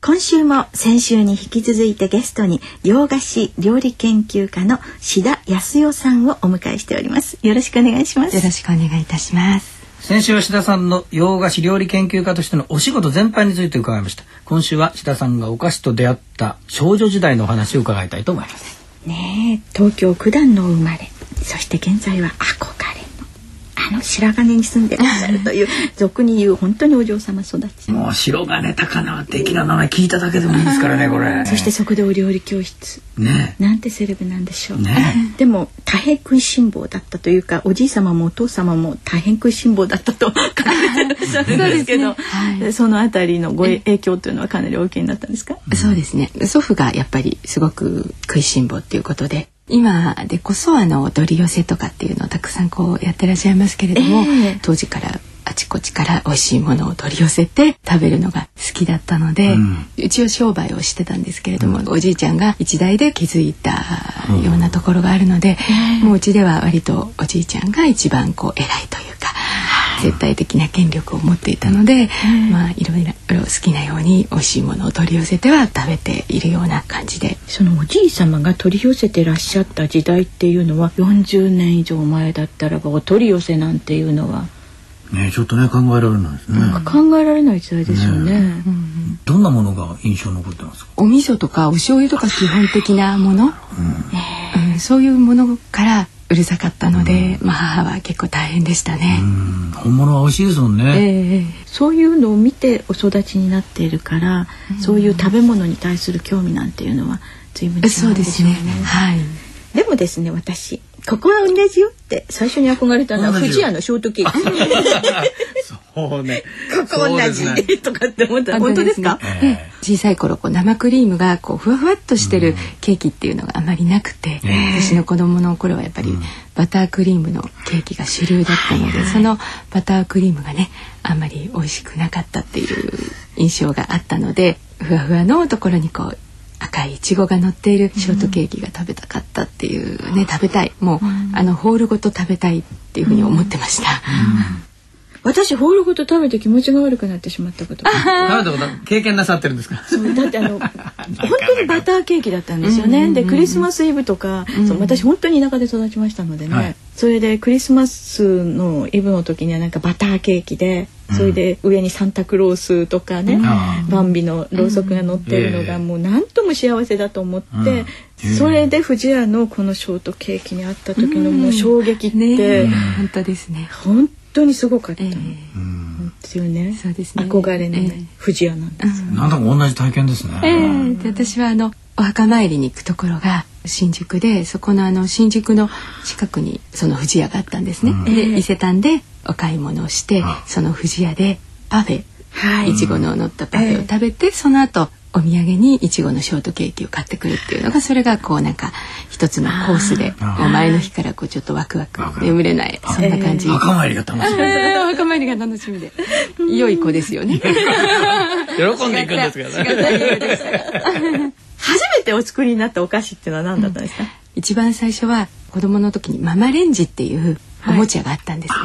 今週も先週に引き続いてゲストに洋菓子料理研究家の志田康代さんをお迎えしております。よろしくお願いします。よろしくお願いいたします。先週は志田さんの洋菓子料理研究家としてのお仕事全般について伺いました。今週は志田さんがお菓子と出会った少女時代のお話を伺いたいと思います。ね東京九段の生まれそして現在は憧れあの白金に住んでらっしゃるという俗に言う本当にお嬢様育ちもう白金高輪的な名前聞いただけでもいいですからねこれ。そしてそこでお料理教室。ね。なんてセレブなんでしょう、ね、でも大変食いしん坊だったというかおじい様もお父様も大変食いしん坊だったと考えてらっしゃるんですけどそ,、はい、そのあたりのご影響というのはかなり大きいになったんですか、そうですね。祖父がやっぱりすごく食いしん坊っていうことで今でこそあの取り寄せとかっていうのをたくさんこうやってらっしゃいますけれども、えー、当時からあちこちから美味しいものを取り寄せて食べるのが好きだったので、うん、一応商売をしてたんですけれども、うん、おじいちゃんが一代で築いたようなところがあるので、うん、もううちでは割とおじいちゃんが一番こう偉いというか。絶対的な権力を持っていたので、まあいろいろ好きなように美味しいものを取り寄せては食べているような感じで。そのおじい様が取り寄せてらっしゃった時代っていうのは40年以上前だったらばお取り寄せなんていうのは。ねちょっとね考えられないですね。考えられない時代ですよね。ね。うん、どんなものが印象残ってますか？お味噌とかお醤油とか基本的なもの、うん。うん、そういうものからうるさかったので、まあ母は結構大変でしたね。本物は美味しいですもんね、えー、そういうのを見てお育ちになっているから、そういう食べ物に対する興味なんていうのは随分違うんでしょうね。うねはい。でもですね私ここは同じよって最初に憧れたのは富屋のショートケーキ。そうね。ここ同じ、ね、とかって思った本当ですか、えー、小さい頃こう生クリームがこうふわふわっとしてるケーキっていうのがあまりなくて、うん、私の子供の頃はやっぱりバタークリームのケーキが主流だったので、うん、そのバタークリームがねあんまり美味しくなかったっていう印象があったのでふわふわのところにこう赤いいちごが乗っているショートケーキが食べたかったっていうね、食べたい。もう、あのホールごと食べたいっていうふうに思ってました。私ホールごと食べて気持ちが悪くなってしまったことなるほど経験なさってるんですか？そうだってあの 本当にバターケーキだったんですよね、でクリスマスイブとか、そう私本当に田舎で育ちましたのでね、はい、それでクリスマスのイブの時にはなんかバターケーキでそれで上にサンタクロースとかね、バンビのろうそくが乗ってるのがもう何とも幸せだと思って、それで藤屋のこのショートケーキにあった時のもう衝撃って、本当ですね。本当にすごかったの。ですよね。そうですね。憧れのね、藤屋なんです。なんだか同じ体験ですね。ええで私はあのお墓参りに行くところが新宿でそこのあの新宿の近くにその藤屋があったんですね。で伊勢丹でお買い物をしてその藤屋でパフェ、はい、いちごの乗ったパフェを食べて、その後お土産にいちごのショートケーキを買ってくるっていうのがそれがこうなんか一つのコースで前の日からこうちょっとワクワク眠れないそんな感じ。墓参りが楽しみ。墓参りが楽しみで良い子ですよね。喜んでいくんですけどね。初めてお作りになったお菓子っていうのは何だったんですか、うん、一番最初は子供の時にママレンジっていうおもちゃがあったんですね。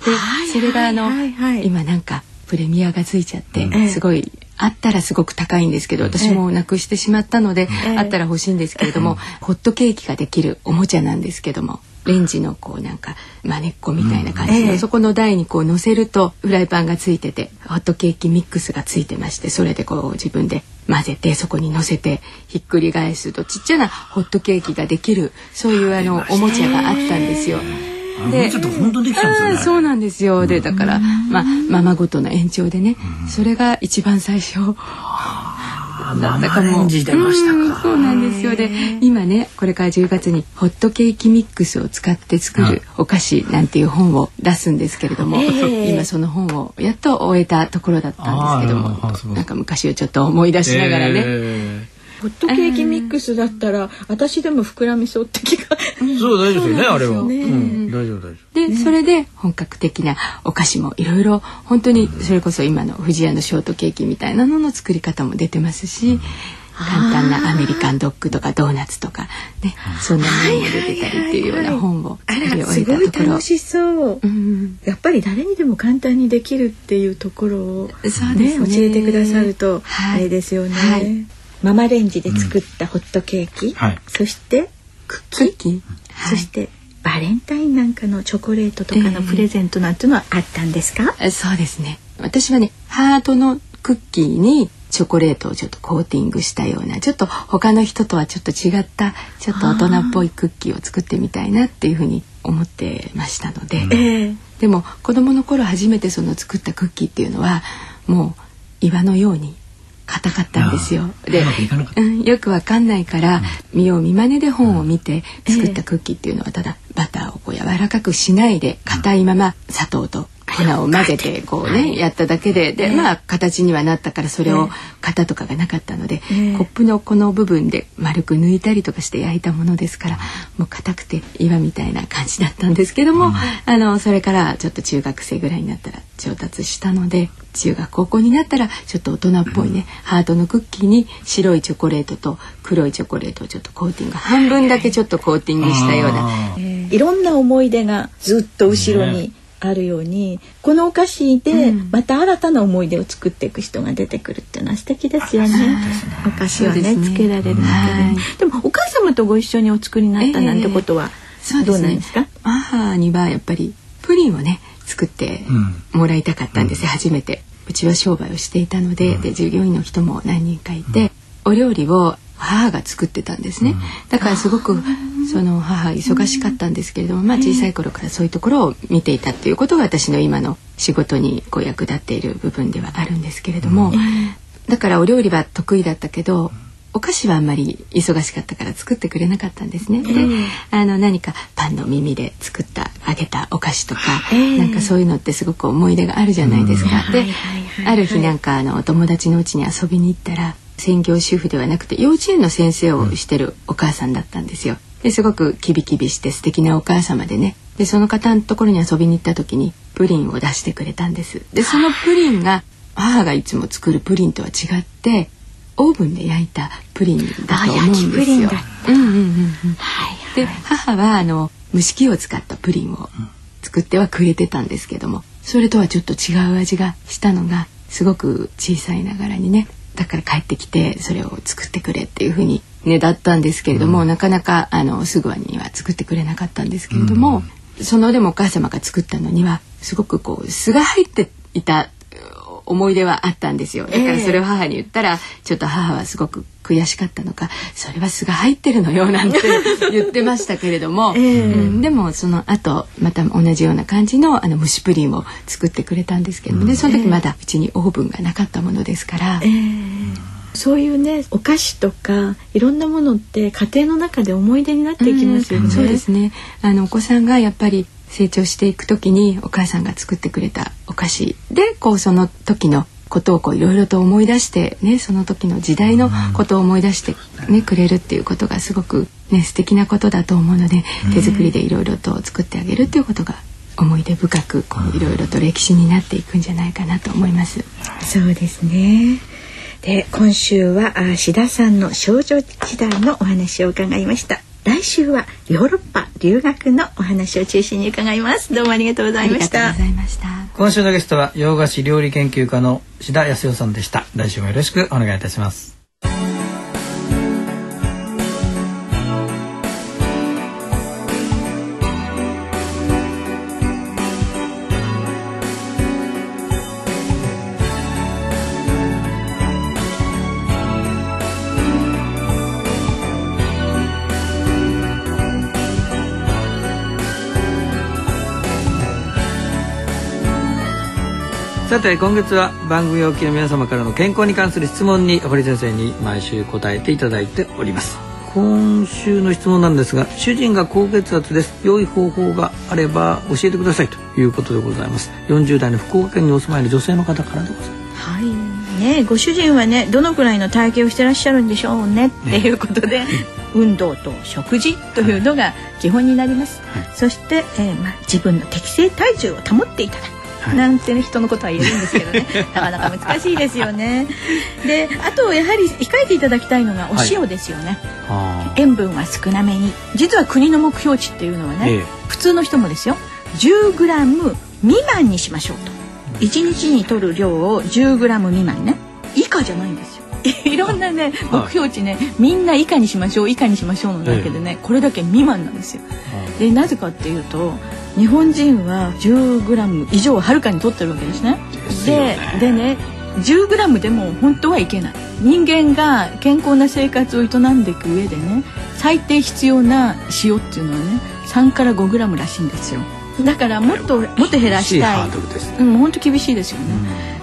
はい、で、それがあの、はいはい、今なんかプレミアがついちゃって、うん、すごいあったらすごく高いんですけど私もなくしてしまったので、えー、あったら欲しいんですけれども、ホットケーキができるおもちゃなんですけどもレンジのこうなんかまねっこみたいな感じで、うん、そこの台にこう乗せるとフライパンがついててホットケーキミックスがついてましてそれでこう自分で混ぜてそこに乗せてひっくり返すとちっちゃなホットケーキができるそういうあのおもちゃがあったんですよ。でちょっと本当にできたんですよねそうなんですよ。でだからまあままごとの延長でねそれが一番最初。だったかも。出ましたか。そうなんですよ。で今ねこれから10月にホットケーキミックスを使って作るお菓子なんていう本を出すんですけれども、えー、今その本をやっと終えたところだったんですけどもなんか昔をちょっと思い出しながらね。えーホットケーキミックスだったら私でも膨らみそうって気が。そう大丈夫ですよねあれは、うん、大丈夫大丈夫。で、それで本格的なお菓子もいろいろ本当にそれこそ今の富士屋のショートケーキみたいなのの作り方も出てますし、簡単なアメリカンドッグとかドーナツとかね。そんなものも出てたりっていうような本を作り終えたところ。楽しそう、うん、やっぱり誰にでも簡単にできるっていうところを、ね、ね、教えてくださると、あれですよね、はいママレンジで作ったホットケーキ、はい、そしてクッキー、そしてバレンタインなんかのチョコレートとかのプレゼントなんていうのはあったんですか、えー、そうですね。私はねハートのクッキーにチョコレートをちょっとコーティングしたようなちょっと他の人とはちょっと違ったちょっと大人っぽいクッキーを作ってみたいなっていうふうに思ってましたので、えー、でも子供の頃初めてその作ったクッキーっていうのはもう岩のように硬かったんですよ。で、うん、よくわかんないから、見よう見まねで本を見て作ったクッキーっていうのはただバターをこう柔らかくしないで硬いまま砂糖と粉を混ぜてこうね、やっただけでで、まあ形にはなったからそれを型とかがなかったので、コップのこの部分で丸く抜いたりとかして焼いたものですからもう硬くて岩みたいな感じだったんですけども、あのそれからちょっと中学生ぐらいになったら上達したので中学高校になったらちょっと大人っぽいね、ハートのクッキーに白いチョコレートと黒いチョコレートをちょっとコーティング半分だけちょっとコーティングしたような。いろんな思い出がずっと後ろにあるようにこのお菓子でまた新たな思い出を作っていく人が出てくるっていうのは素敵ですよね。お菓子をねねつけられるだけで、はい、でもお母様とご一緒にお作りになったなんてことはどうなんですか、えー、母にはやっぱりプリンをね作ってもらいたかったんです、うん、初めて。うちは商売をしていたのでうん、で従業員の人も何人かいて、お料理を母が作ってたんですね。だからすごくその母忙しかったんですけれども、まあ小さい頃からそういうところを見ていたっていうことが私の今の仕事にこう役立っている部分ではあるんですけれども、だからお料理は得意だったけどお菓子はあんまり忙しかったから作ってくれなかったんですね。で、あの何かパンの耳で作った揚げたお菓子とか、なんかそういうのってすごく思い出があるじゃないですか。で、ある日なんかあのお友達の家に遊びに行ったら専業主婦ではなくて幼稚園の先生をしてるお母さんだったんですよ。ですごくキビキビして素敵なお母様でねでその方のところに遊びに行った時にプリンを出してくれたんですでそのプリンが母がいつも作るプリンとは違ってオーブンで焼いたプリンだと思うんですよ。で母はあの蒸し器を使ったプリンを作ってはくれてたんですけどもそれとはちょっと違う味がしたのがすごく小さいながらにねだから帰ってきてそれを作ってくれっていうふうにねだったんですけれども、うん、なかなかあのすぐには作ってくれなかったんですけれども、うん、そのでもお母様が作ったのにはすごくこう酢が入っていた思い出はあったんですよ。だからそれを母に言ったら、ちょっと母はすごく悔しかったのかそれは酢が入ってるのよなんて 言ってましたけれども、えー、うん、でもその後また同じような感じのあの蒸しプリンを作ってくれたんですけども、うん、でその時まだうちにオーブンがなかったものですから。えーそういうねお菓子とかいろんなものって家庭の中で思い出になっていきますよね。うん、そうですね。あのお子さんがやっぱり成長していく時にお母さんが作ってくれたお菓子でこうその時のことをこういろいろと思い出してねその時の時代のことを思い出してね、くれるっていうことがすごくね素敵なことだと思うので、手作りでいろいろと作ってあげるっていうことが思い出深くこういろいろと歴史になっていくんじゃないかなと思います。そうですね。で今週は志田さんの少女時代のお話を伺いました来週はヨーロッパ留学のお話を中心に伺います。どうもありがとうございました。今週のゲストは洋菓子料理研究家の志田康代さんでした。来週もよろしくお願いいたしますさて今月は番組お聞きの皆様からの健康に関する質問に堀先生に毎週答えていただいております。今週の質問なんですが主人が高血圧です。良い方法があれば教えてくださいということでございます。40代の福岡県にお住まいの女性の方からでございますはい。ねご主人はねどのくらいの体型をしてらっしゃるんでしょうね。っていうことで、運動と食事というのが基本になります、はい、そして、えーまあ、自分の適正体重を保っていただくなんてね人のことは言えるんですけどね。なかなか難しいですよね。であとやはり控えていただきたいのがお塩ですよね、はい、塩分は少なめに。実は国の目標値っていうのはね、ええ、普通の人もですよ。10g 未満にしましょうと。1日に摂る量を 10g 未満ね。以下じゃないんですよ。いろんなね目標値ね、みんな以下にしましょう以下にしましょうのだけでね、これだけ未満なんですよ。でなぜかっていうと日本人は 10g 以上はるかに取ってるわけですね。ででね 10g でも本当はいけない。人間が健康な生活を営んでいく上でね最低必要な塩っていうのはね3から 5g らしいんですよ。だからもっともっと減らしたい、うん、本当厳しいですよね、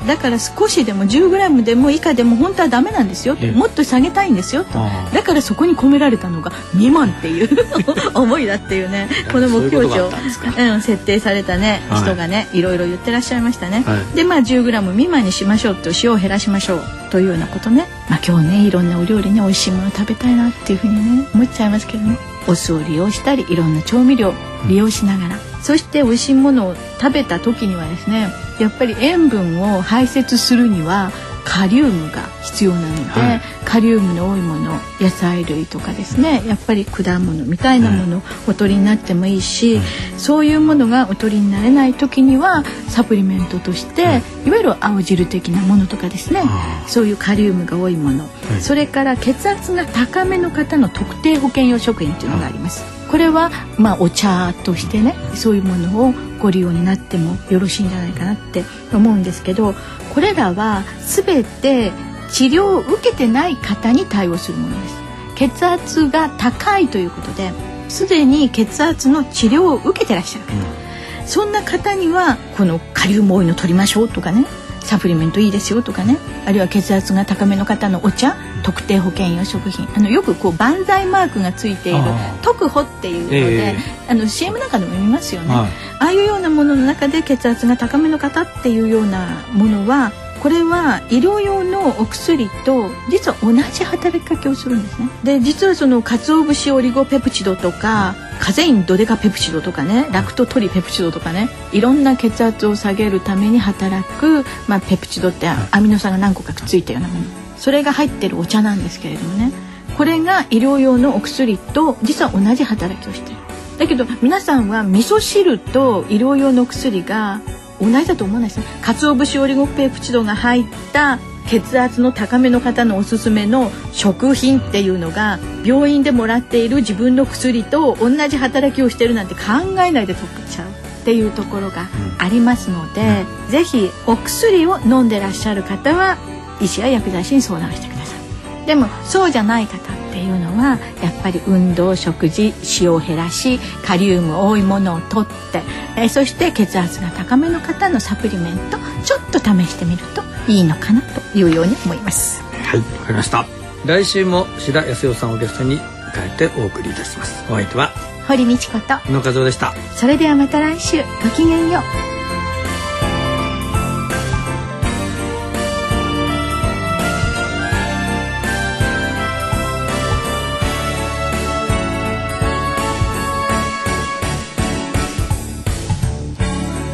だから少しでも 10g でも以下でも本当はダメなんですよもっと下げたいんですよとだからそこに込められたのが未満っていう 思いだっていうねこの目標値をうん、設定されたね、はい、人がねいろいろ言ってらっしゃいましたね、はい、でまあ 10g 未満にしましょうと塩を減らしましょうというようなことね、まあ、今日ねいろんなお料理ね美味しいもの食べたいなっていうふうにね思っちゃいますけどね。お酢を利用したりいろんな調味料利用しながら、うん、そして美味しいものを食べた時にはですねやっぱり塩分を排泄するにはカリウムが必要なので、はい、カリウムの多いもの野菜類とかですねやっぱり果物みたいなものをお取りになってもいいし、そういうものがお取りになれない時にはサプリメントとして、い。わゆる青汁的なものとかですね、そういうカリウムが多いもの、それから血圧が高めの方の特定保険用食品というのがあります。これはまあお茶としてねそういうものをご利用になってもよろしいんじゃないかなって思うんですけどこれらは全て治療を受けてない方に対応するものです。血圧が高いということですでに血圧の治療を受けてらっしゃる方、うん、そんな方にはこのカリウム多いの取りましょうとかねサプリメントいいですよとかねあるいは血圧が高めの方のお茶特定保険用食品。あのよくこう万歳マークがついている特保っていうので、えー、あの CM なんかでも見ますよね、はい、ああいうようなものの中で血圧が高めの方っていうようなものはこれは医療用のお薬と実は同じ働きかけをするんですね。で実はその鰹節オリゴペプチドとかカゼインドデカペプチドとかねラクトトリペプチドとかねいろんな血圧を下げるために働く、まあ、ペプチドってアミノ酸が何個かくっついたようなものそれが入ってるお茶なんですけれどもね。これが医療用のお薬と実は同じ働きをしてる。だけど皆さんは味噌汁と医療用の薬が同じだと思わないですね鰹節オリゴペプチドが入った血圧の高めの方のおすすめの食品っていうのが病院でもらっている自分の薬と同じ働きをしてるなんて考えないで取っちゃうっていうところがありますので、うん、ぜひお薬を飲んでらっしゃる方は医師や薬剤師に相談してください。でもそうじゃない方っていうのはやっぱり運動食事塩を減らしカリウム多いものを取って、えそして血圧が高めの方のサプリメントちょっと試してみるといいのかなというように思います。はいわかりました。来週も志田康代さんをゲストに迎えてお送りいたします。お相手は堀道子と野和夫でした。それではまた来週ごきげんよう